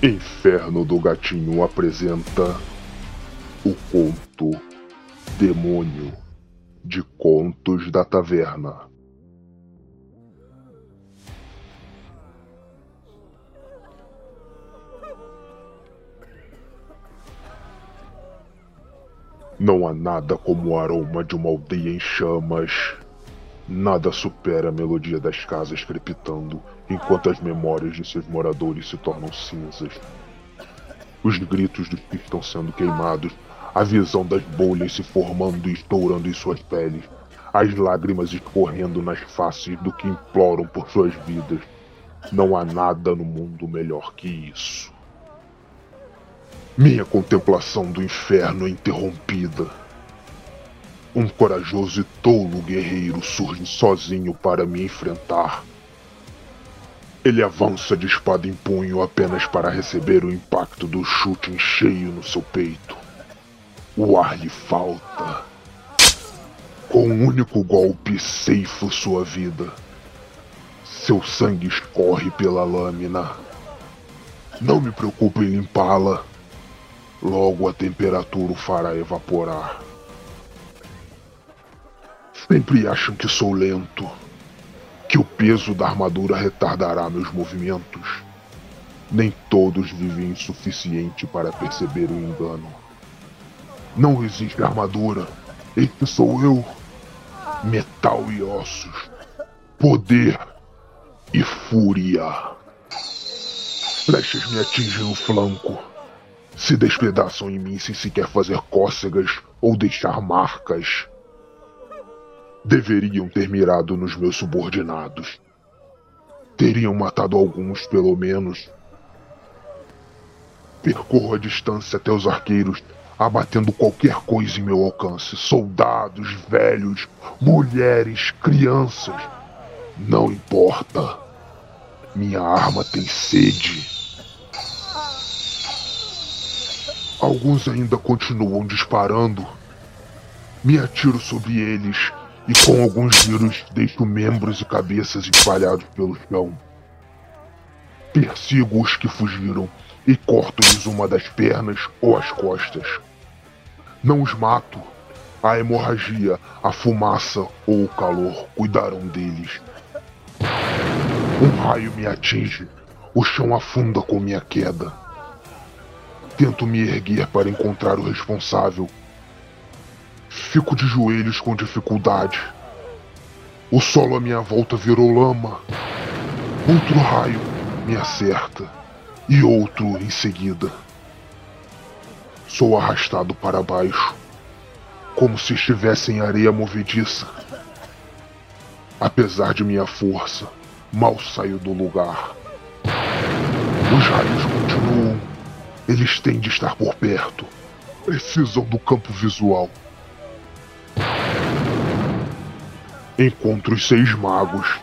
Inferno do Gatinho apresenta o conto Demônio de Contos da Taverna. Não há nada como o aroma de uma aldeia em chamas. Nada supera a melodia das casas crepitando enquanto as memórias de seus moradores se tornam cinzas. Os gritos dos que estão sendo queimados, a visão das bolhas se formando e estourando em suas peles, as lágrimas escorrendo nas faces do que imploram por suas vidas. Não há nada no mundo melhor que isso. Minha contemplação do inferno é interrompida. Um corajoso e tolo guerreiro surge sozinho para me enfrentar. Ele avança de espada em punho apenas para receber o impacto do chute em cheio no seu peito. O ar lhe falta. Com um único golpe, ceifo sua vida. Seu sangue escorre pela lâmina. Não me preocupe em limpá-la. Logo a temperatura o fará evaporar. Sempre acham que sou lento, que o peso da armadura retardará meus movimentos. Nem todos vivem o suficiente para perceber o engano. Não existe armadura, este sou eu. Metal e ossos, poder e fúria. Flechas me atingem no flanco se despedaçam em mim sem sequer fazer cócegas ou deixar marcas. Deveriam ter mirado nos meus subordinados. Teriam matado alguns, pelo menos. Percorro a distância até os arqueiros, abatendo qualquer coisa em meu alcance: soldados, velhos, mulheres, crianças. Não importa. Minha arma tem sede. Alguns ainda continuam disparando. Me atiro sobre eles e com alguns giros deixo membros e cabeças espalhados pelo chão. Persigo os que fugiram e corto-lhes uma das pernas ou as costas. Não os mato. A hemorragia, a fumaça ou o calor cuidarão deles. Um raio me atinge. O chão afunda com minha queda. Tento me erguer para encontrar o responsável. Fico de joelhos com dificuldade. O solo à minha volta virou lama. Outro raio me acerta. E outro em seguida. Sou arrastado para baixo, como se estivesse em areia movediça. Apesar de minha força, mal saio do lugar. Os raios continuam eles têm de estar por perto. Precisam do campo visual. Encontro os seis magos.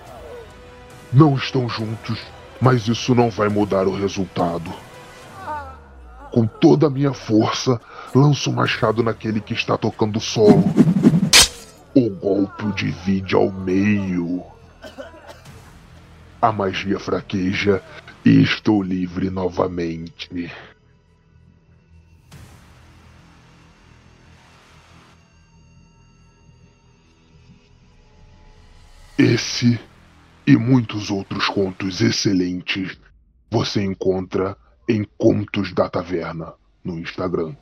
Não estão juntos, mas isso não vai mudar o resultado. Com toda a minha força, lanço o machado naquele que está tocando solo. O golpe o divide ao meio. A magia fraqueja e estou livre novamente. Esse e muitos outros contos excelentes você encontra em Contos da Taverna no Instagram.